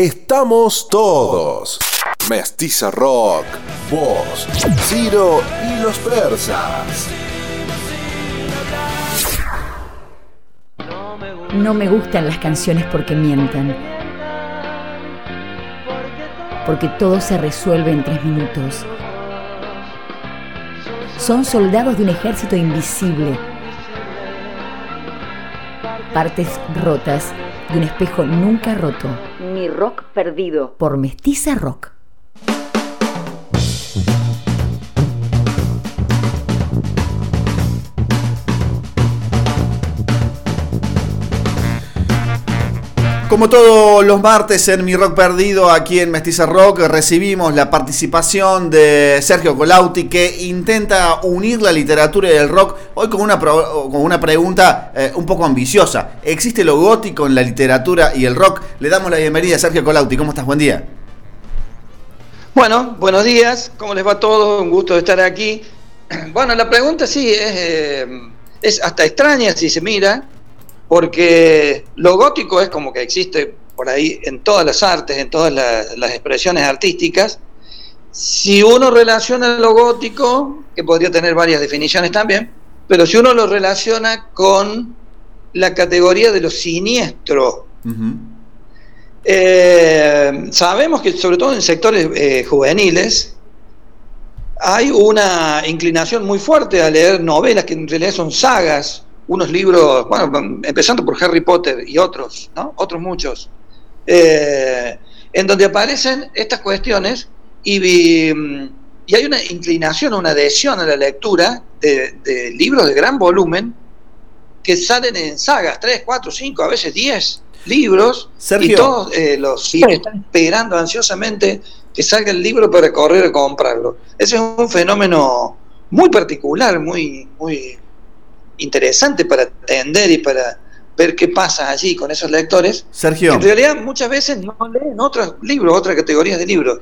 Estamos todos. Mestiza Rock, Vos, Ciro y los persas. No me gustan las canciones porque mientan. Porque todo se resuelve en tres minutos. Son soldados de un ejército invisible. Partes rotas de un espejo nunca roto. Rock perdido. Por Mestiza Rock. Como todos los martes en Mi Rock Perdido, aquí en Mestiza Rock, recibimos la participación de Sergio Colauti, que intenta unir la literatura y el rock, hoy con una, con una pregunta eh, un poco ambiciosa. ¿Existe lo gótico en la literatura y el rock? Le damos la bienvenida a Sergio Colauti. ¿Cómo estás? Buen día. Bueno, buenos días. ¿Cómo les va a todos? Un gusto de estar aquí. Bueno, la pregunta sí es, eh, es hasta extraña si se mira, porque lo gótico es como que existe por ahí en todas las artes, en todas las, expresiones artísticas. Si uno relaciona lo gótico, que podría tener varias definiciones también, pero si uno lo relaciona con la categoría de lo siniestro, eh, sabemos que sobre todo en sectores eh, juveniles hay una inclinación muy fuerte a leer novelas que en realidad son sagas unos libros, bueno, empezando por Harry Potter y otros, ¿no? Otros muchos, eh, en donde aparecen estas cuestiones y, y, hay una inclinación, una adhesión a la lectura de, libros de gran volumen que salen en sagas, 3, 4, 5, a veces 10 libros, y todos eh, los están esperando ansiosamente que salga el libro para correr a comprarlo. Ese es un fenómeno muy particular, muy, muy, interesante para atender y para ver qué pasa allí con esos lectores. Sergio. En realidad muchas veces no leen otros libros, otras categorías de libros,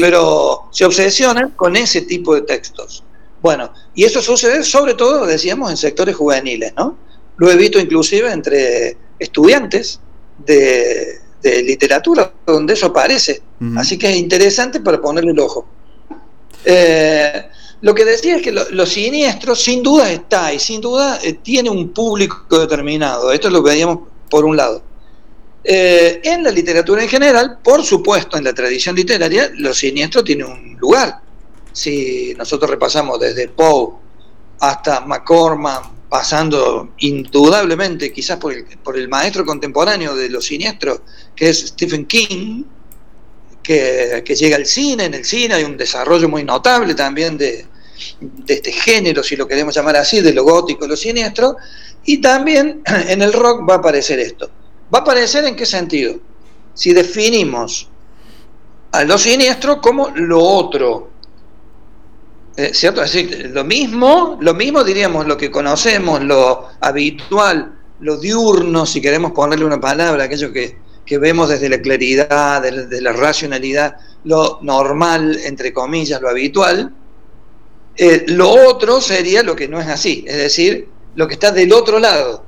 pero se obsesionan con ese tipo de textos. Bueno, y eso sucede sobre todo, decíamos, en sectores juveniles, ¿no? Lo he visto inclusive entre estudiantes de, literatura, donde eso aparece. Así que es interesante para ponerle el ojo. Eh, lo que decía es que lo, siniestro sin duda está y sin duda eh, tiene un público determinado. Esto es lo que veíamos por un lado. Eh, en la literatura en general, por supuesto, en la tradición literaria, lo siniestro tiene un lugar. Si nosotros repasamos desde Poe hasta McCormack, pasando indudablemente quizás por el, por el maestro contemporáneo de lo siniestro, que es Stephen King, que, llega al cine, en el cine hay un desarrollo muy notable también de, este género, si lo queremos llamar así, de lo gótico, lo siniestro, y también en el rock va a aparecer esto. ¿Va a aparecer en qué sentido? Si definimos a lo siniestro como lo otro, eh, ¿cierto? Es lo mismo, lo mismo diríamos, lo que conocemos, lo habitual, lo diurno, si queremos ponerle una palabra, aquello que, que vemos desde la claridad, desde la racionalidad, lo normal, entre comillas, lo habitual. Eh, lo otro sería lo que no es así, es decir, lo que está del otro lado.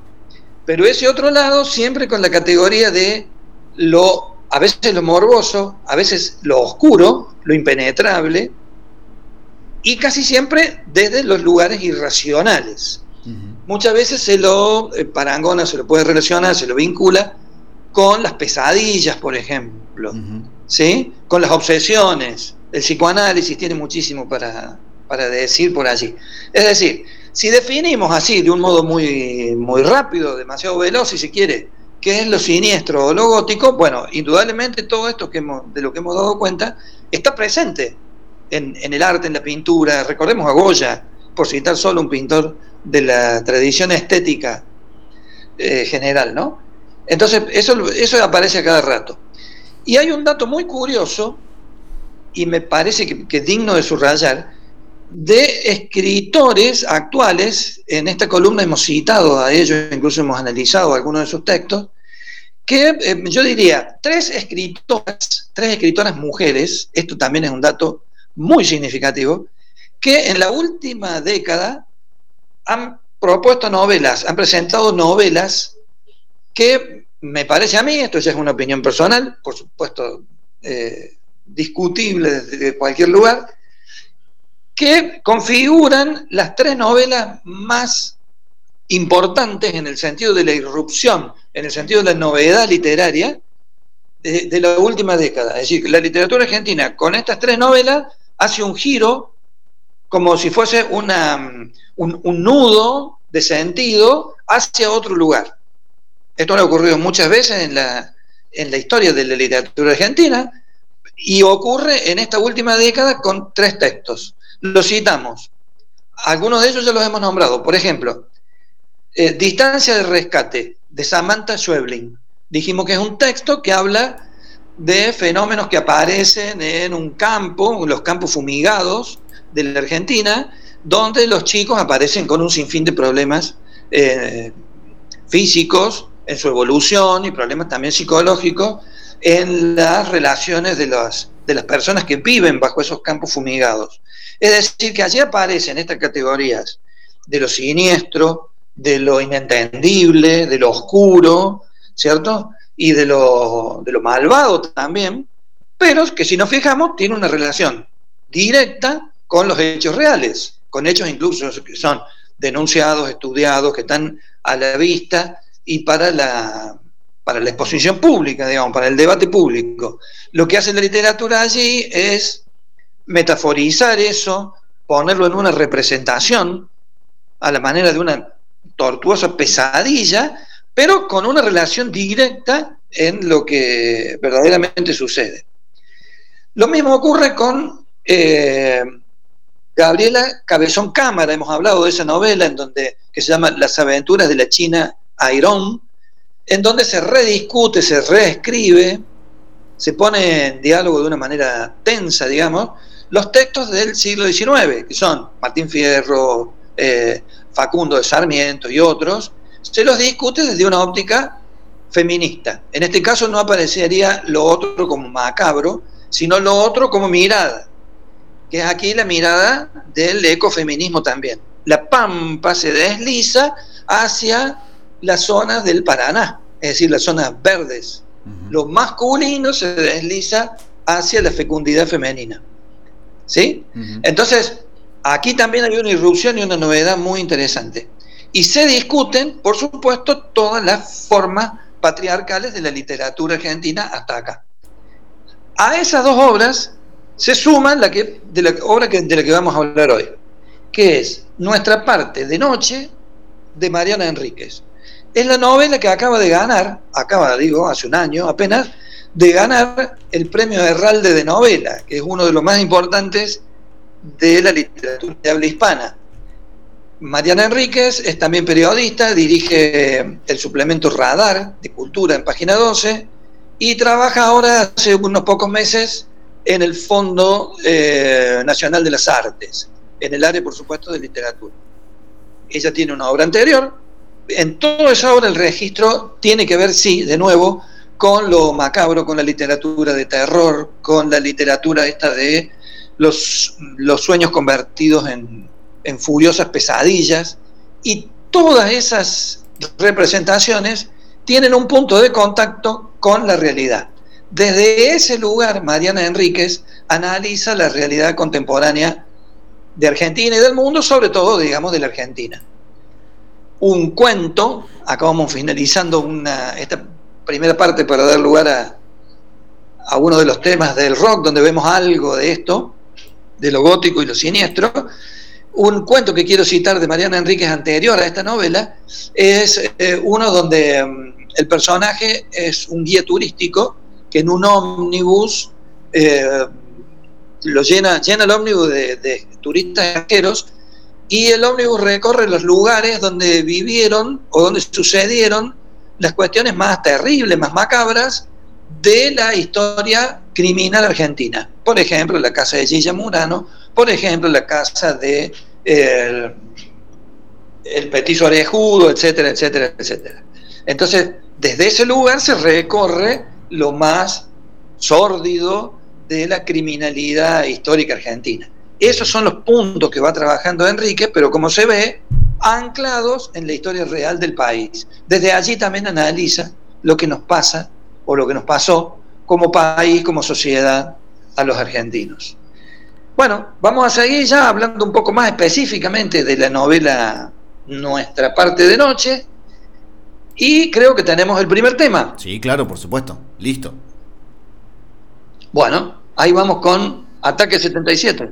Pero ese otro lado siempre con la categoría de lo, a veces lo morboso, a veces lo oscuro, lo impenetrable, y casi siempre desde los lugares irracionales. Muchas veces se lo eh, parangona, se lo puede relacionar, se lo vincula con las pesadillas, por ejemplo, ¿sí? con las obsesiones. El psicoanálisis tiene muchísimo para, decir por allí. Es decir, si definimos así de un modo muy, muy rápido, demasiado veloz, si se quiere, qué es lo siniestro o lo gótico, bueno, indudablemente todo esto que hemos, de lo que hemos dado cuenta está presente en, el arte, en la pintura. Recordemos a Goya, por citar solo un pintor de la tradición estética eh, general, ¿no? Entonces, eso, aparece a cada rato. Y hay un dato muy curioso, y me parece que, es digno de subrayar, de escritores actuales, en esta columna hemos citado a ellos, incluso hemos analizado algunos de sus textos, que eh, yo diría, tres escritoras, tres escritoras mujeres, esto también es un dato muy significativo, que en la última década han propuesto novelas, han presentado novelas que me parece a mí, esto ya es una opinión personal, por supuesto eh, discutible desde cualquier lugar, que configuran las tres novelas más importantes en el sentido de la irrupción, en el sentido de la novedad literaria de, la última década. Es decir, la literatura argentina con estas tres novelas hace un giro como si fuese un, un nudo de sentido hacia otro lugar. Esto ha ocurrido muchas veces en la, en la historia de la literatura argentina y ocurre en esta última década con tres textos. Los citamos. Algunos de ellos ya los hemos nombrado. Por ejemplo, eh, Distancia de Rescate, de Samantha Schweblin. Dijimos que es un texto que habla de fenómenos que aparecen en un campo, los campos fumigados de la Argentina, donde los chicos aparecen con un sinfín de problemas eh, físicos en su evolución y problemas también psicológicos en las relaciones de las, de las personas que viven bajo esos campos fumigados. Es decir, que allí aparecen estas categorías de lo siniestro, de lo inentendible, de lo oscuro, ¿cierto? Y de lo, de lo malvado también, pero que si nos fijamos tiene una relación directa con los hechos reales, con hechos incluso que son denunciados, estudiados, que están a la vista y para la, para la exposición pública, digamos, para el debate público. Lo que hace la literatura allí es metaforizar eso, ponerlo en una representación a la manera de una tortuosa pesadilla, pero con una relación directa en lo que verdaderamente sucede. Lo mismo ocurre con eh, Gabriela Cabezón Cámara, hemos hablado de esa novela en donde, que se llama Las aventuras de la China Airón, en donde se rediscute, se reescribe, se pone en diálogo de una manera tensa, digamos, los textos del siglo XIX, que son Martín Fierro, eh, Facundo de Sarmiento y otros, se los discute desde una óptica feminista. En este caso no aparecería lo otro como macabro, sino lo otro como mirada, que es aquí la mirada del ecofeminismo también. La pampa se desliza hacia las zonas del Paraná, es decir, las zonas verdes. Lo masculino se desliza hacia la fecundidad femenina. ¿Sí? Entonces, aquí también hay una irrupción y una novedad muy interesante. Y se discuten, por supuesto, todas las formas patriarcales de la literatura argentina hasta acá. A esas dos obras se suma la que, de la obra de la que vamos a hablar hoy, que es Nuestra parte de noche de Mariana Enríquez. Es la novela que acaba de ganar, acaba, digo, hace un año apenas, de ganar el premio Herralde de novela, que es uno de los más importantes de la literatura de habla hispana. Mariana Enríquez es también periodista, dirige el suplemento Radar de Cultura en Página 12 y trabaja ahora hace unos pocos meses en el Fondo eh, Nacional de las Artes, en el área, por supuesto, de literatura. Ella tiene una obra anterior, en toda esa obra el registro tiene que ver, sí, de nuevo, con lo macabro, con la literatura de terror, con la literatura esta de los, los sueños convertidos en, en furiosas pesadillas, y todas esas representaciones tienen un punto de contacto con la realidad. Desde ese lugar, Mariana Enríquez analiza la realidad contemporánea de Argentina y del mundo, sobre todo, digamos, de la Argentina un cuento, acabamos finalizando una, esta primera parte para dar lugar a, a uno de los temas del rock, donde vemos algo de esto, de lo gótico y lo siniestro. Un cuento que quiero citar de Mariana Enríquez anterior a esta novela es eh, uno donde mm, el personaje es un guía turístico que en un ómnibus eh, lo llena, llena el ómnibus de, de turistas extranjeros y el ómnibus recorre los lugares donde vivieron o donde sucedieron las cuestiones más terribles, más macabras de la historia criminal argentina. Por ejemplo, la casa de Gilla Murano, por ejemplo, la casa de el, el petiso orejudo, etcétera, etcétera, etcétera. Entonces, desde ese lugar se recorre lo más sórdido de la criminalidad histórica argentina. Esos son los puntos que va trabajando Enrique, pero como se ve, anclados en la historia real del país. Desde allí también analiza lo que nos pasa o lo que nos pasó como país, como sociedad a los argentinos. Bueno, vamos a seguir ya hablando un poco más específicamente de la novela Nuestra parte de noche. Y creo que tenemos el primer tema. Sí, claro, por supuesto. Listo. Bueno, ahí vamos con Ataque 77.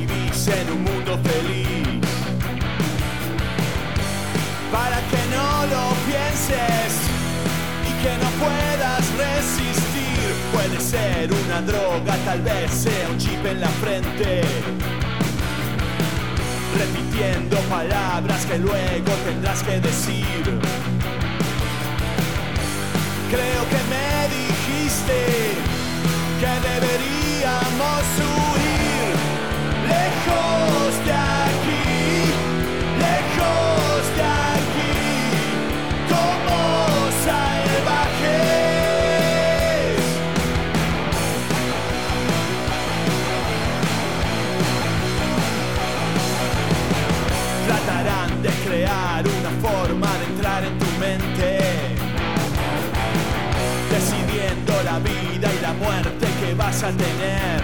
droga, tal vez sea un chip en la frente. Repitiendo palabras que luego tendrás que decir. Creo que me dijiste que deberíamos huir lejos de la vida y la muerte que vas a tener.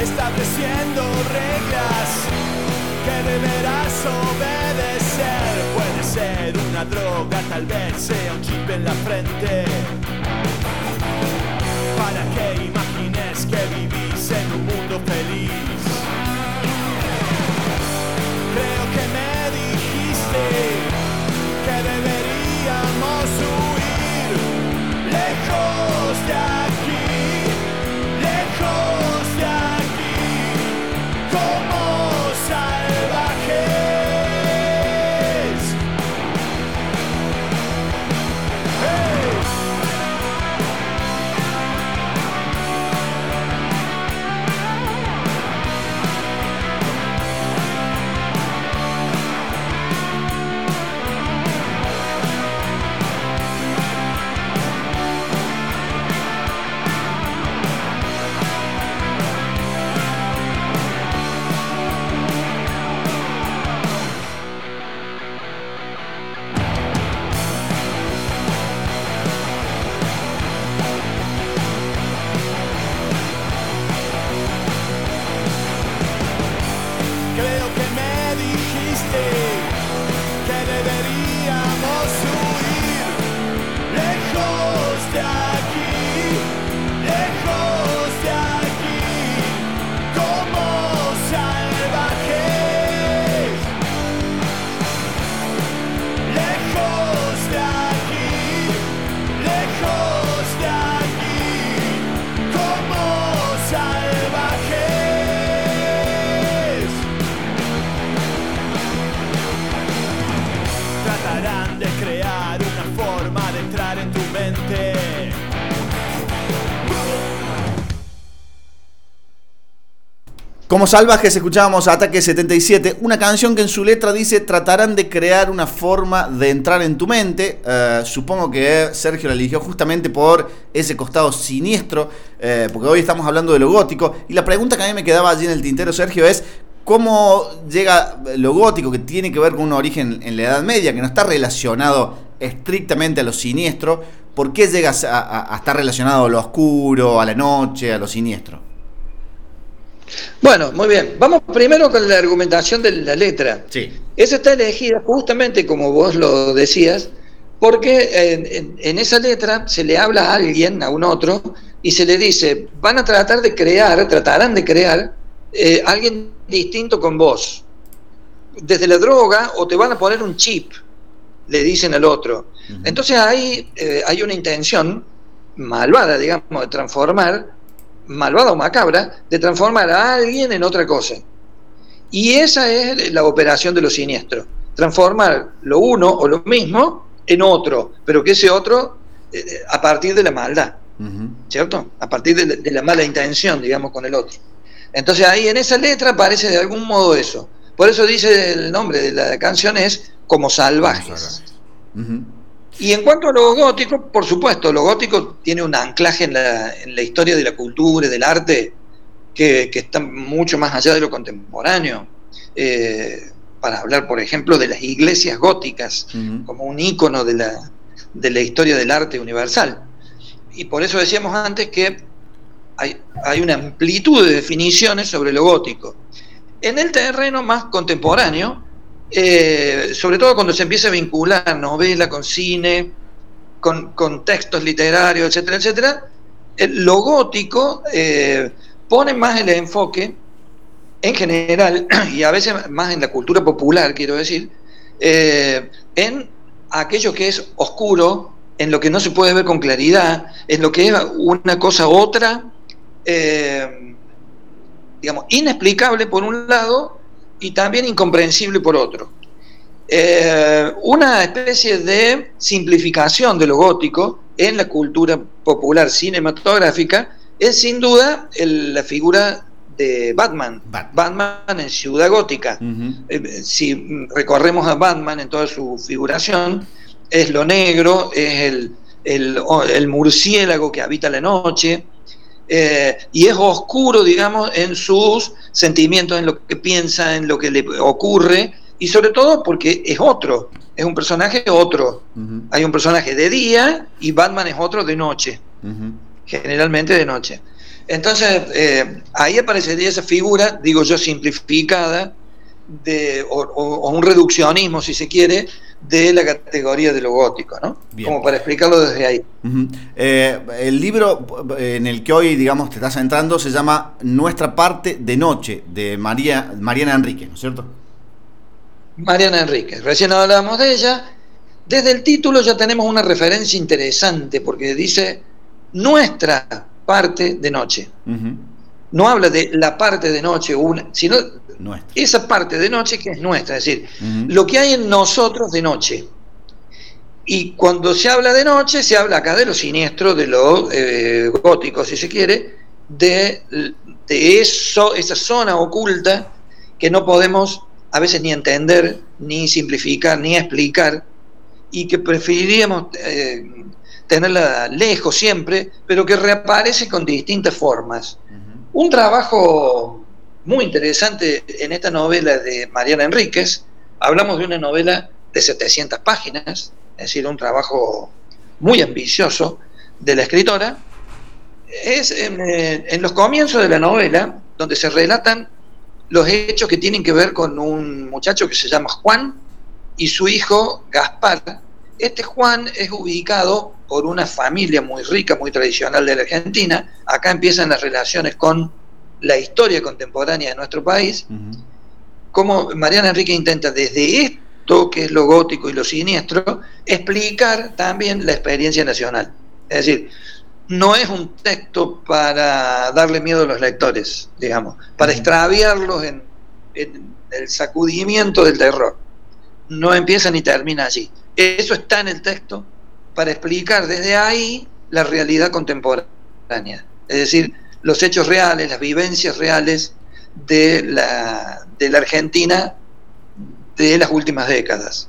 Estableciendo reglas que deberás obedecer. Puede ser una droga, tal vez sea un chip en la frente. Para que imagines que vivís Como salvajes escuchábamos Ataque 77, una canción que en su letra dice tratarán de crear una forma de entrar en tu mente. Eh, supongo que Sergio la eligió justamente por ese costado siniestro, eh, porque hoy estamos hablando de lo gótico. Y la pregunta que a mí me quedaba allí en el tintero, Sergio, es cómo llega lo gótico, que tiene que ver con un origen en la Edad Media, que no está relacionado estrictamente a lo siniestro. ¿Por qué llega a estar relacionado a lo oscuro, a la noche, a lo siniestro? Bueno, muy bien. Vamos primero con la argumentación de la letra. Sí. Esa está elegida justamente como vos lo decías, porque en, esa letra se le habla a alguien, a un otro, y se le dice, van a tratar de crear, tratarán de crear eh, alguien distinto con vos. Desde la droga o te van a poner un chip, le dicen al otro. Entonces ahí eh, hay una intención malvada, digamos, de transformar malvada o macabra de transformar a alguien en otra cosa. Y esa es la operación de lo siniestro, transformar lo uno o lo mismo en otro, pero que ese otro eh, a partir de la maldad, ¿cierto? A partir de, la mala intención, digamos, con el otro. Entonces ahí en esa letra aparece de algún modo eso. Por eso dice el nombre de la canción es Como salvajes. Y en cuanto a lo gótico, por supuesto, lo gótico tiene un anclaje en la, en la historia de la cultura y del arte que, está mucho más allá de lo contemporáneo. Eh, para hablar, por ejemplo, de las iglesias góticas como un ícono de la, de la historia del arte universal. Y por eso decíamos antes que hay, hay una amplitud de definiciones sobre lo gótico. En el terreno más contemporáneo, eh, sobre todo cuando se empieza a vincular novela con cine, con, textos literarios, etcétera, etcétera, lo gótico eh, pone más el enfoque, en general, y a veces más en la cultura popular, quiero decir, eh, en aquello que es oscuro, en lo que no se puede ver con claridad, en lo que es una cosa otra, digamos, inexplicable por un lado y también incomprensible por otro. Eh, una especie de simplificación de lo gótico en la cultura popular cinematográfica es sin duda la figura de Batman. Batman en Ciudad Gótica. Eh, si recorremos a Batman en toda su figuración, es lo negro, es el, el murciélago que habita la noche, eh, y es oscuro, digamos, en sus sentimientos, en lo que piensa, en lo que le ocurre, y sobre todo porque es otro, es un personaje otro. Hay un personaje de día y Batman es otro de noche, generalmente de noche. Entonces, eh, ahí aparecería esa figura, digo yo, simplificada, de, o un reduccionismo, si se quiere, de la categoría de lo gótico, ¿no? Como para explicarlo desde ahí. Eh, el libro eh, en el que hoy, digamos, te estás entrando se llama Nuestra parte de noche, de María, Mariana Enrique, ¿no es cierto? Mariana Enrique, recién hablábamos de ella. Desde el título ya tenemos una referencia interesante, porque dice Nuestra parte de noche. No habla de la parte de noche, una, sino esa parte de noche que es nuestra, es decir, lo que hay en nosotros de noche. Y cuando se habla de noche, se habla acá de lo siniestro, de lo eh, gótico, si se quiere, de, de eso, esa zona oculta que no podemos a veces ni entender, ni simplificar, ni explicar, y que preferiríamos eh, tenerla lejos siempre, pero que reaparece con distintas formas. Un trabajo muy interesante en esta novela de Mariana Enríquez. Hablamos de una novela de 700 páginas, es decir, un trabajo muy ambicioso de la escritora. Es en, eh, en los comienzos de la novela donde se relatan los hechos que tienen que ver con un muchacho que se llama Juan y su hijo Gaspar. Este Juan es ubicado por una familia muy rica, muy tradicional de la Argentina. Acá empiezan las relaciones con la historia contemporánea de nuestro país, como Mariana Enrique intenta desde esto, que es lo gótico y lo siniestro, explicar también la experiencia nacional. Es decir, no es un texto para darle miedo a los lectores, digamos, para extraviarlos en, en el sacudimiento del terror. No empieza ni termina allí. Eso está en el texto para explicar desde ahí la realidad contemporánea. Es decir, los hechos reales, las vivencias reales de la, de la Argentina de las últimas décadas.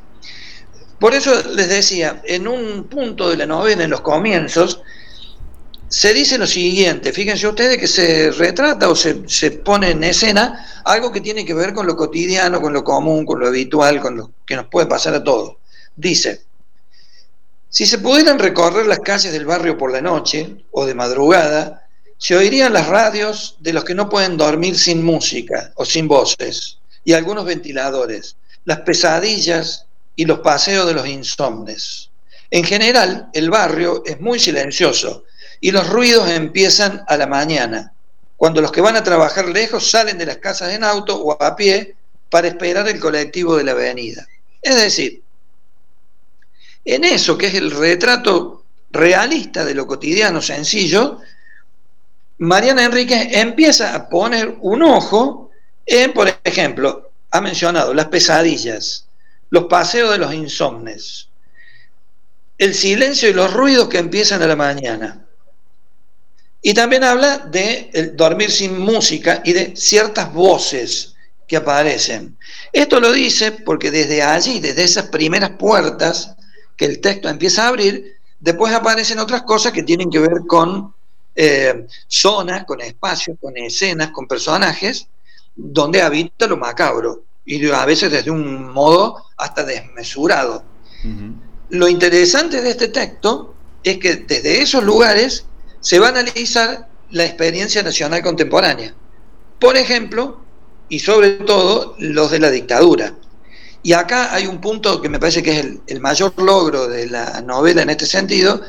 Por eso les decía, en un punto de la novela, en los comienzos, se dice lo siguiente, fíjense ustedes que se retrata o se, se, pone en escena algo que tiene que ver con lo cotidiano, con lo común, con lo habitual, con lo que nos puede pasar a todos. Dice, si se pudieran recorrer las calles del barrio por la noche o de madrugada, se oirían las radios de los que no pueden dormir sin música o sin voces, y algunos ventiladores, las pesadillas y los paseos de los insomnes. En general, el barrio es muy silencioso y los ruidos empiezan a la mañana, cuando los que van a trabajar lejos salen de las casas en auto o a pie para esperar el colectivo de la avenida. Es decir, en eso que es el retrato realista de lo cotidiano sencillo, Mariana Enrique empieza a poner un ojo en, por ejemplo, ha mencionado las pesadillas, los paseos de los insomnes, el silencio y los ruidos que empiezan a la mañana. Y también habla de dormir sin música y de ciertas voces que aparecen. Esto lo dice porque desde allí, desde esas primeras puertas que el texto empieza a abrir, después aparecen otras cosas que tienen que ver con eh, zonas, con espacios, con escenas, con personajes, donde habita lo macabro, y a veces desde un modo hasta desmesurado. Lo interesante de este texto es que desde esos lugares se va a analizar la experiencia nacional contemporánea. Por ejemplo, y sobre todo, los de la dictadura. Y acá hay un punto que me parece que es el, mayor logro de la novela en este sentido,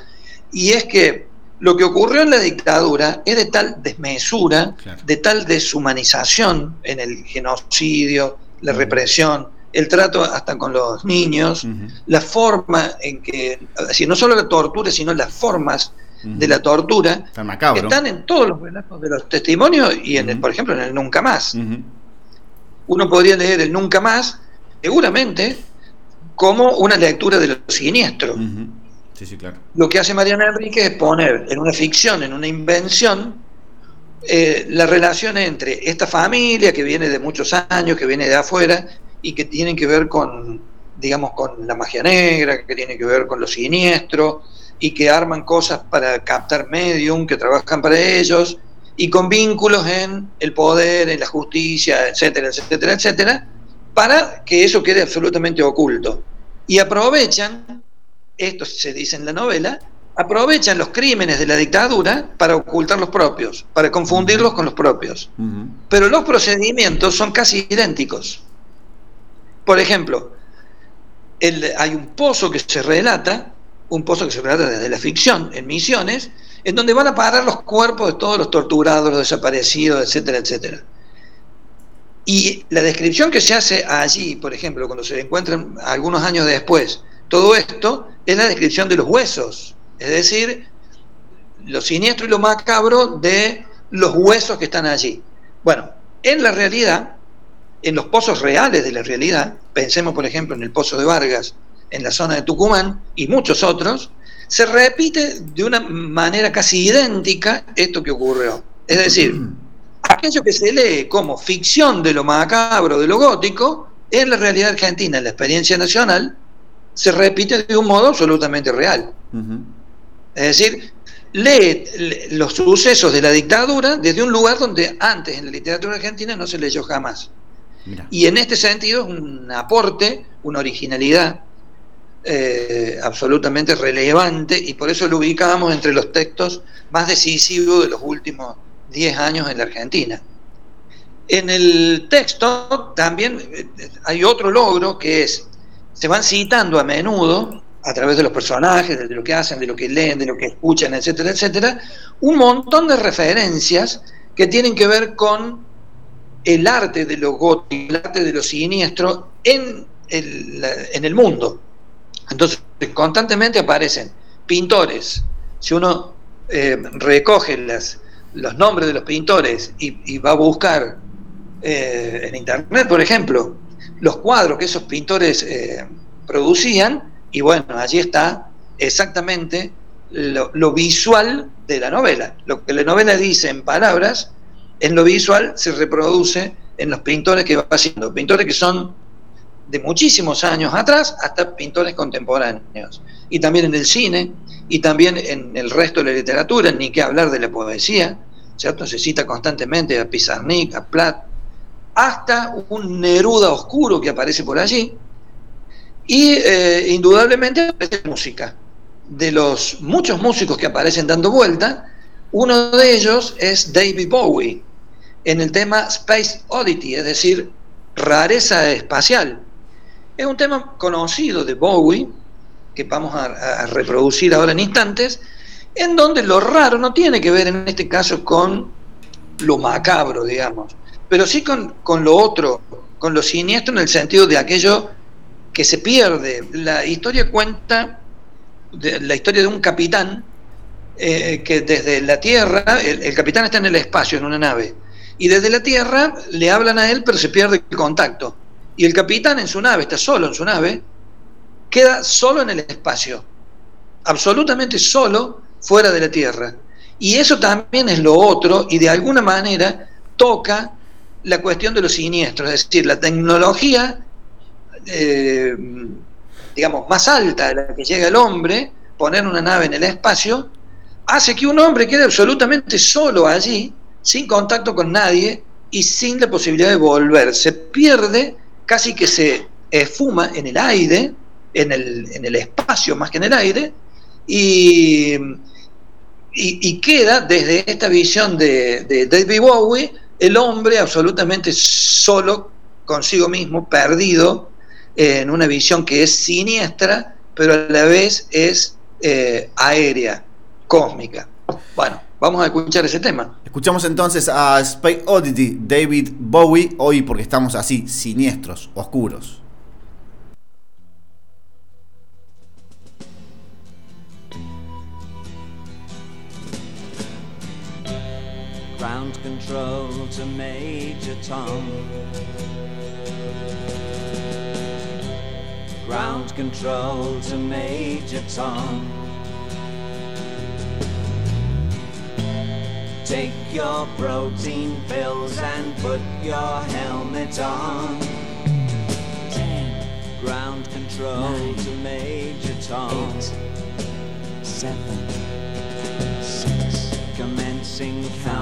y es que lo que ocurrió en la dictadura es de tal desmesura, de tal deshumanización en el genocidio, la represión, el trato hasta con los niños, la forma en que, decir, no solo la tortura, sino las formas de la tortura, están en todos los relatos de los testimonios y, en por ejemplo, en el Nunca Más. Uno podría leer el Nunca Más, seguramente, como una lectura de lo siniestro. Lo que hace Mariana Enrique es poner en una ficción, en una invención, eh, la relación entre esta familia que viene de muchos años, que viene de afuera y que tienen que ver con, digamos, con la magia negra, que tiene que ver con lo siniestro y que arman cosas para captar medium, que trabajan para ellos y con vínculos en el poder, en la justicia, etcétera, etcétera, etcétera, para que eso quede absolutamente oculto. Y aprovechan, esto se dice en la novela, aprovechan los crímenes de la dictadura para ocultar los propios, para confundirlos con los propios. Pero los procedimientos son casi idénticos. Por ejemplo, hay un pozo que se relata, un pozo que se relata desde la ficción, en Misiones, en donde van a parar los cuerpos de todos los torturados, los desaparecidos, etcétera, etcétera. Y la descripción que se hace allí, por ejemplo, cuando se encuentran algunos años después, todo esto es la descripción de los huesos, es decir, lo siniestro y lo macabro de los huesos que están allí. Bueno, en la realidad, en los pozos reales de la realidad, pensemos por ejemplo en el pozo de Vargas, en la zona de Tucumán y muchos otros, se repite de una manera casi idéntica esto que ocurrió. Es decir, aquello que se lee como ficción de lo macabro, de lo gótico, en la realidad argentina, en la experiencia nacional, se repite de un modo absolutamente real. Es decir, lee los sucesos de la dictadura desde un lugar donde antes en la literatura argentina no se leyó jamás. Y en este sentido es un aporte, una originalidad eh, absolutamente relevante y por eso lo ubicamos entre los textos más decisivos de los últimos 10 años en la Argentina. En el texto también eh, hay otro logro que es, se van citando a menudo, a través de los personajes, de lo que hacen, de lo que leen, de lo que escuchan, etcétera, etcétera, un montón de referencias que tienen que ver con el arte de lo gótico, el arte de lo siniestro en el, en el mundo. Entonces, constantemente aparecen pintores. Si uno eh, recoge las, los nombres de los pintores y, va a buscar eh, en internet, por ejemplo, los cuadros que esos pintores eh, producían, y bueno, allí está exactamente lo, visual de la novela. Lo que la novela dice en palabras, en lo visual se reproduce en los pintores que va haciendo. Pintores que son de muchísimos años atrás hasta pintores contemporáneos. Y también en el cine, y también en el resto de la literatura, ni que hablar de la poesía, ¿cierto? Se cita constantemente a Pizarnik, a Platt, hasta un Neruda oscuro que aparece por allí, y eh, indudablemente aparece música. De los muchos músicos que aparecen dando vuelta, uno de ellos es David Bowie, en el tema Space Oddity, es decir, rareza espacial. Es un tema conocido de Bowie, que vamos a, reproducir ahora en instantes, en donde lo raro no tiene que ver en este caso con lo macabro, digamos, pero sí con, lo otro, con lo siniestro en el sentido de aquello que se pierde. La historia cuenta la historia de un capitán eh, que desde la Tierra, el, capitán está en el espacio, en una nave, y desde la Tierra le hablan a él, pero se pierde el contacto. Y el capitán en su nave, está solo en su nave, queda solo en el espacio, absolutamente solo fuera de la Tierra. Y eso también es lo otro y de alguna manera toca la cuestión de los siniestros, es decir, la tecnología, eh, digamos, más alta de la que llega el hombre, poner una nave en el espacio, hace que un hombre quede absolutamente solo allí, sin contacto con nadie y sin la posibilidad de volver. Se pierde, casi que se esfuma en el aire, en el, en el espacio más que en el aire, y, y, queda desde esta visión de, de David Bowie el hombre absolutamente solo consigo mismo, perdido en una visión que es siniestra, pero a la vez es eh, aérea, cósmica. Bueno, vamos a escuchar ese tema. Escuchamos entonces a Space Oddity, David Bowie, hoy porque estamos así, siniestros, oscuros. Ground control to Major Tom. Ground control to Major Tom. Take your protein pills and put your helmet on. Ten. Ground control Nine. to Major Tom. Eight. Seven. Six. Commencing Five.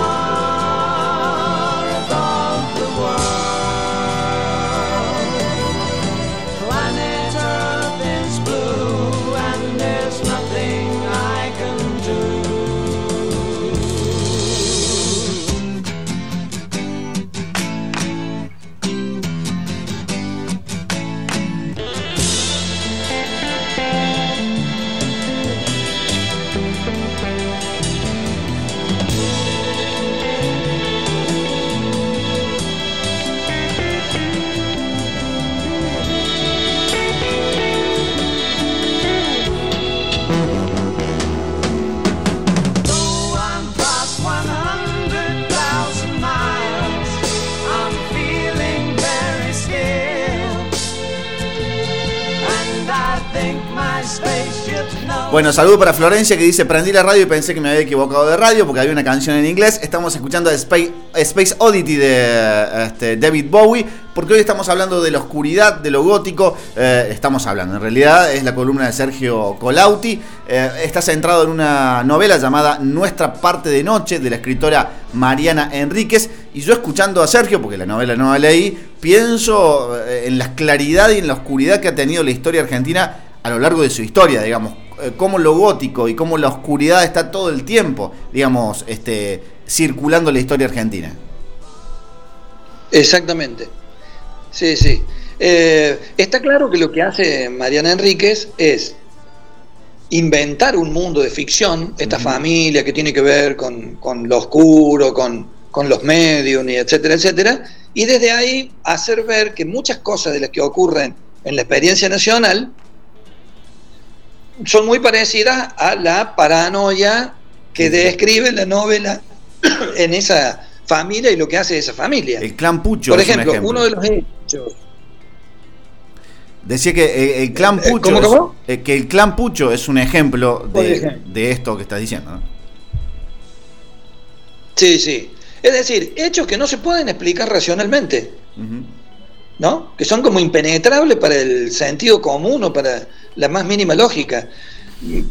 Bueno, saludo para Florencia que dice, prendí la radio y pensé que me había equivocado de radio porque había una canción en inglés. Estamos escuchando Space, Space Oddity de este, David Bowie, porque hoy estamos hablando de la oscuridad, de lo gótico. Eh, estamos hablando, en realidad es la columna de Sergio Colauti. Eh, está centrado en una novela llamada Nuestra parte de noche de la escritora Mariana Enríquez. Y yo escuchando a Sergio, porque la novela no la leí, pienso eh, en la claridad y en la oscuridad que ha tenido la historia argentina a lo largo de su historia, digamos eh, cómo lo gótico y cómo la oscuridad está todo el tiempo, digamos, este, circulando la historia argentina. Exactamente. Sí, sí. Eh, está claro que lo que hace Mariana Enríquez es inventar un mundo de ficción, esta familia que tiene que ver con, lo oscuro, con, con los medios, etcétera, etcétera, y desde ahí hacer ver que muchas cosas de las que ocurren en la experiencia nacional son muy parecidas a la paranoia que describe la novela en esa familia y lo que hace esa familia. El clan Pucho. Por ejemplo, uno de los hechos. Decía que eh, el clan eh, Pucho. que el clan Pucho es un ejemplo de, esto que estás diciendo. Sí, sí. Es decir, hechos que no se pueden explicar racionalmente. ¿No? Que son como impenetrables para el sentido común o para la más mínima lógica.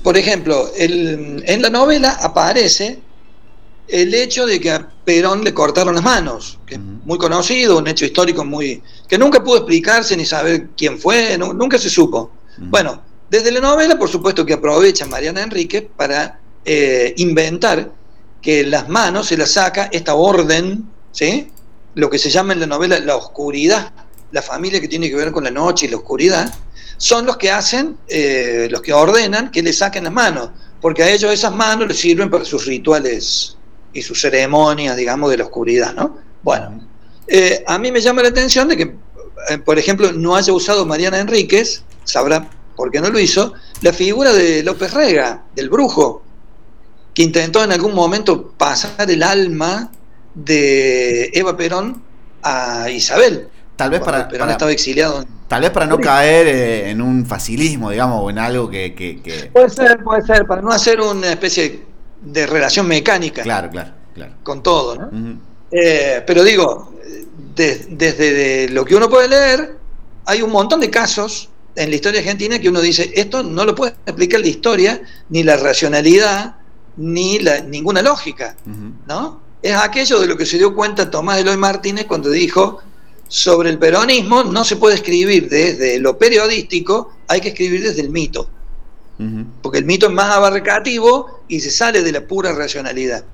Por ejemplo, en la novela aparece el hecho de que a Perón le cortaron las manos, que es muy conocido, un hecho histórico muy que nunca pudo explicarse ni saber quién fue, nunca se supo. Bueno, desde la novela, por supuesto que aprovecha Mariana Enrique para eh, inventar que las manos se las saca esta orden, ¿sí? Lo que se llama en la novela la oscuridad, la familia que tiene que ver con la noche y la oscuridad, son los que hacen, eh, los que ordenan que le saquen las manos, porque a ellos esas manos les sirven para sus rituales y sus ceremonias, digamos, de la oscuridad, ¿no? Bueno, eh, a mí me llama la atención de que, eh, por ejemplo, no haya usado Mariana Enríquez, sabrá por qué no lo hizo, la figura de López Rega, del brujo, que intentó en algún momento pasar el alma de Eva Perón a Isabel. Tal vez para, Perón estaba exiliado. Tal vez para no caer eh, en un facilismo, digamos, o en algo que, Puede ser, puede ser, para no hacer una especie de de relación mecánica. Claro, claro, claro. Con todo, ¿no? Eh, pero digo, desde lo que uno puede leer, hay un montón de casos en la historia argentina que uno dice, esto no lo puede explicar la historia, ni la racionalidad, ni la, ninguna lógica, ¿no? Es aquello de lo que se dio cuenta Tomás Eloy Martínez cuando dijo, sobre el peronismo no se puede escribir desde lo periodístico, hay que escribir desde el mito porque el mito es más abarcativo y se sale de la pura racionalidad.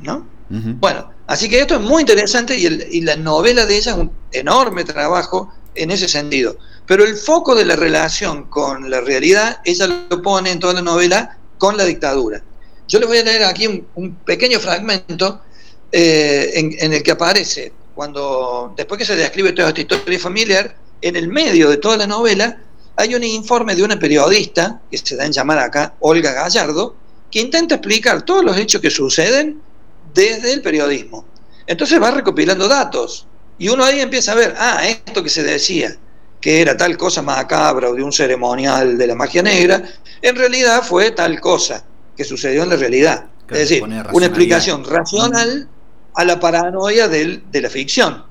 ¿no? Bueno, así que esto es muy interesante y, la novela de ella es un enorme trabajo en ese sentido. Pero el foco de la relación con la realidad, ella lo pone en toda la novela con la dictadura. Yo les voy a leer aquí un, pequeño fragmento eh, en, en, el que aparece, cuando después que se describe toda esta historia familiar, en el medio de toda la novela hay un informe de una periodista, que se da en llamar acá Olga Gallardo, que intenta explicar todos los hechos que suceden desde el periodismo. Entonces va recopilando datos y uno ahí empieza a ver, ah, esto que se decía, que era tal cosa macabra o de un ceremonial de la magia negra, en realidad fue tal cosa que sucedió en la realidad. es decir, una explicación racional a la paranoia de la ficción.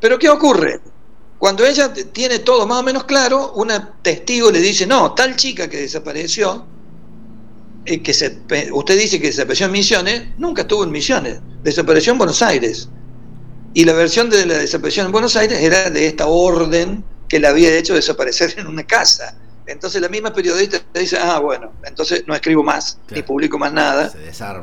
Pero ¿qué ocurre? Cuando ella tiene todo más o menos claro, una testigo le dice, no, tal chica que desapareció, eh, que se, usted dice que desapareció en Misiones, nunca estuvo en Misiones, desapareció en Buenos Aires. Y la versión de la desaparición en Buenos Aires era de esta orden que la había hecho desaparecer en una casa. Entonces la misma periodista dice, ah, bueno, entonces no escribo más, ni publico más nada,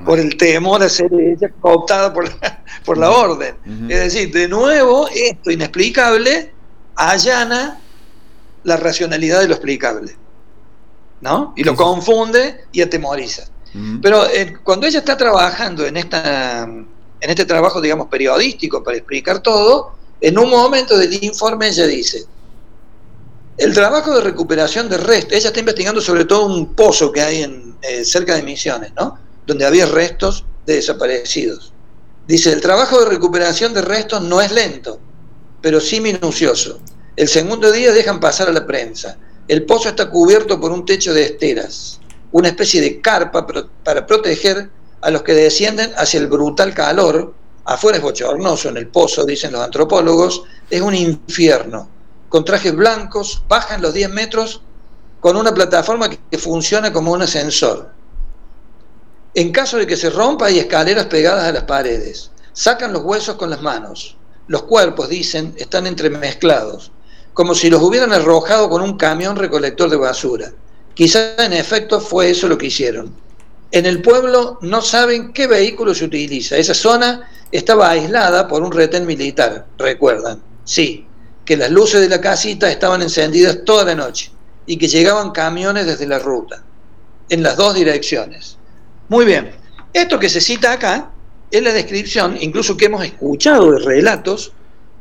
por el temor a ser ella cooptada por la, por la orden. Es decir, de nuevo, esto inexplicable allana la racionalidad de lo explicable, ¿no? Y lo confunde y atemoriza. Pero eh, cuando ella está trabajando en, esta, en este trabajo, digamos, periodístico para explicar todo, en un momento del informe ella dice, el trabajo de recuperación de restos, ella está investigando sobre todo un pozo que hay en, eh, cerca de Misiones, ¿no? Donde había restos de desaparecidos. Dice, el trabajo de recuperación de restos no es lento, pero sí minucioso. El segundo día dejan pasar a la prensa. El pozo está cubierto por un techo de esteras, una especie de carpa para proteger a los que descienden hacia el brutal calor. Afuera es bochornoso, en el pozo, dicen los antropólogos, es un infierno. Con trajes blancos, bajan los 10 metros con una plataforma que funciona como un ascensor. En caso de que se rompa, hay escaleras pegadas a las paredes. Sacan los huesos con las manos. Los cuerpos, dicen, están entremezclados, como si los hubieran arrojado con un camión recolector de basura. Quizá en efecto fue eso lo que hicieron. En el pueblo no saben qué vehículo se utiliza. Esa zona estaba aislada por un retén militar, recuerdan. Sí, que las luces de la casita estaban encendidas toda la noche y que llegaban camiones desde la ruta, en las dos direcciones. Muy bien, esto que se cita acá es la descripción, incluso que hemos escuchado de relatos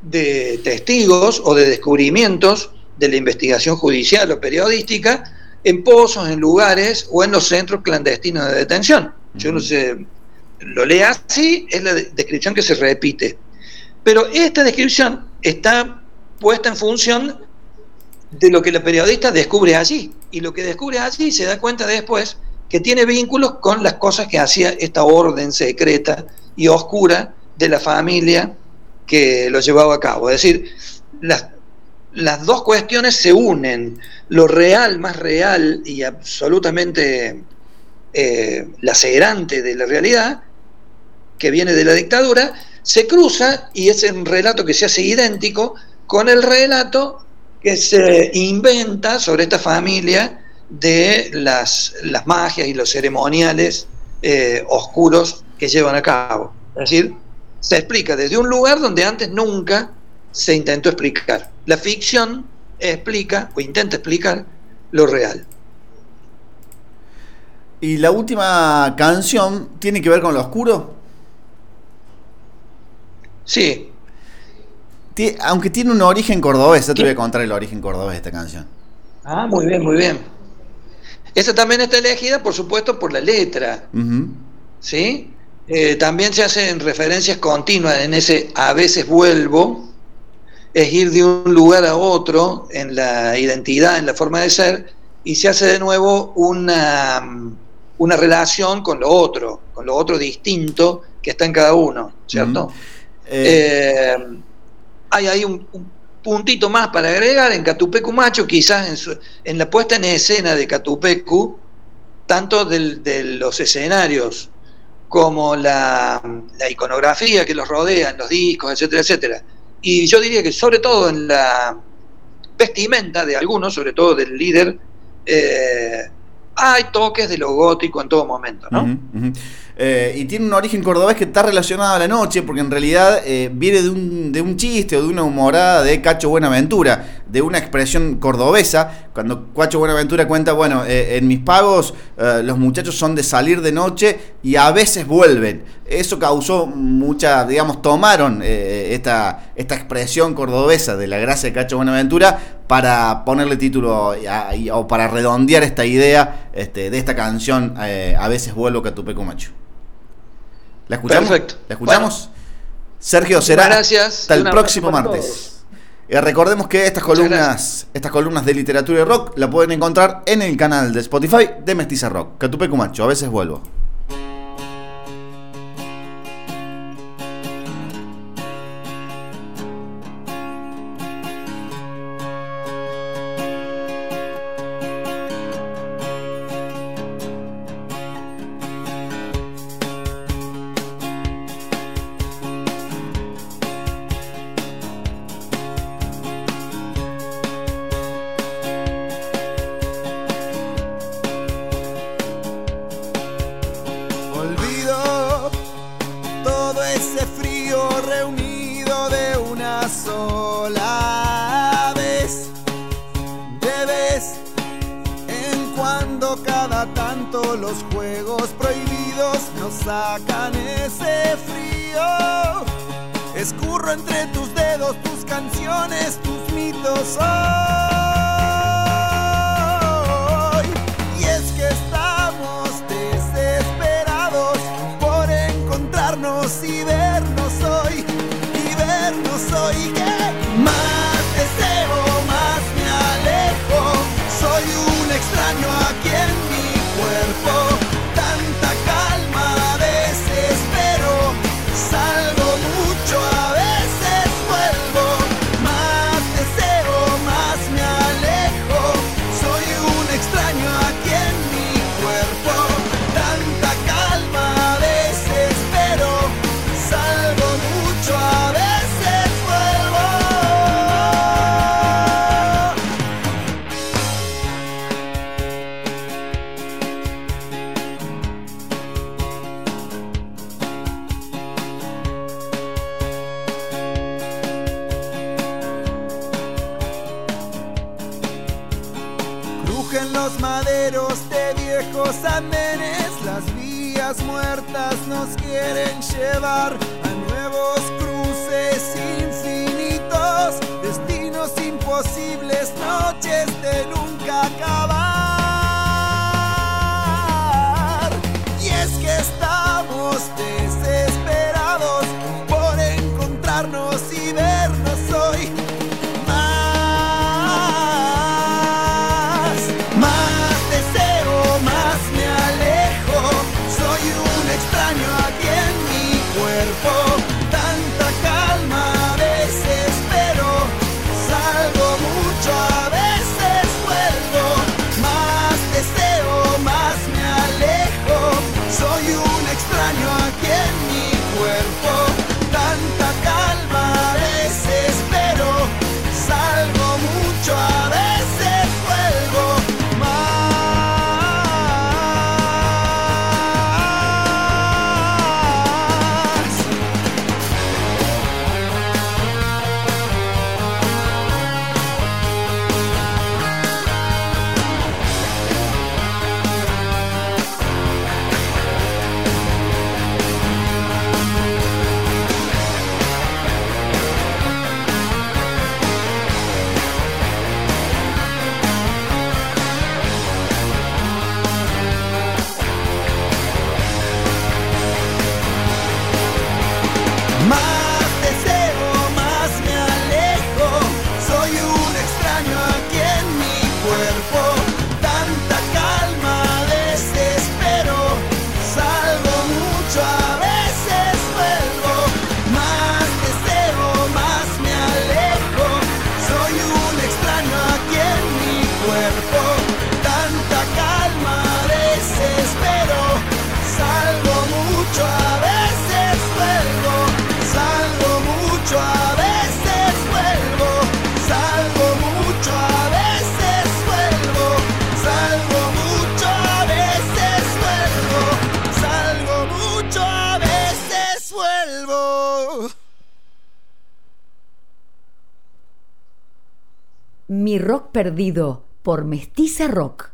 de testigos o de descubrimientos de la investigación judicial o periodística en pozos, en lugares o en los centros clandestinos de detención. Yo no sé, lo lea así, es la descripción que se repite. Pero esta descripción está puesta en función de lo que la periodista descubre allí. Y lo que descubre allí se da cuenta después que tiene vínculos con las cosas que hacía esta orden secreta y oscura de la familia que lo llevaba a cabo. Es decir, las, las dos cuestiones se unen, lo real, más real y absolutamente eh, lacerante de la realidad, que viene de la dictadura, se cruza y es un relato que se hace idéntico con el relato que se inventa sobre esta familia de las, las magias y los ceremoniales eh, oscuros que llevan a cabo. Es decir, se explica desde un lugar donde antes nunca se intentó explicar. La ficción explica o intenta explicar lo real. ¿Y la última canción tiene que ver con lo oscuro? Sí. Aunque tiene un origen cordobés, te voy a contar el origen cordobés de esta canción. Ah, muy bien, muy bien. Esa también está elegida, por supuesto, por la letra. ¿Sí? Eh, también se hacen referencias continuas en ese a veces vuelvo, es ir de un lugar a otro en la identidad, en la forma de ser, y se hace de nuevo una, una relación con lo otro, con lo otro distinto que está en cada uno, ¿cierto? Eh, eh, hay ahí un, puntito más para agregar en Catupecu Macho, quizás en, la puesta en escena de Catupecu, tanto de los escenarios como la, iconografía que los rodea, los discos, etcétera, etcétera. Y yo diría que sobre todo en la vestimenta de algunos, sobre todo del líder, eh, hay toques de lo gótico en todo momento, ¿no? Eh, y tiene un origen cordobés que está relacionado a la noche, porque en realidad eh, viene de un, de un chiste o de una humorada de Cacho Buenaventura, de una expresión cordobesa, cuando Cacho Buenaventura cuenta, bueno, eh, en mis pagos los muchachos son de salir de noche y a veces vuelven. Eso causó mucha, digamos, tomaron esta, esta expresión cordobesa de la gracia de Cacho Buenaventura para ponerle título o para redondear esta idea este, de esta canción, a veces vuelvo Catupeco Macho. ¿La escuchamos? Perfecto. ¿La escuchamos? Sergio, será gracias, hasta el próximo martes. Eh, recordemos que estas columnas, estas columnas de literatura y rock la pueden encontrar en el canal de Spotify de Mestiza Rock. Catupecu Macho, a veces vuelvo. ese frío reunido de una sola vez. De en cuando cada tanto los juegos prohibidos nos sacan ese frío. Escurro entre tus dedos tus canciones, tus mitos. Oh. vernos y vernos hoy, y vernos hoy que más deseo, más me alejo, soy un extraño aquí en mi cuerpo, tanta calma desespero, sal los maderos de viejos andenes, las vías muertas nos quieren llevar a nuevos cruces infinitos, destinos imposibles, noches de nunca acabar. Y es que estamos desesperados perdido por Mestiza Rock.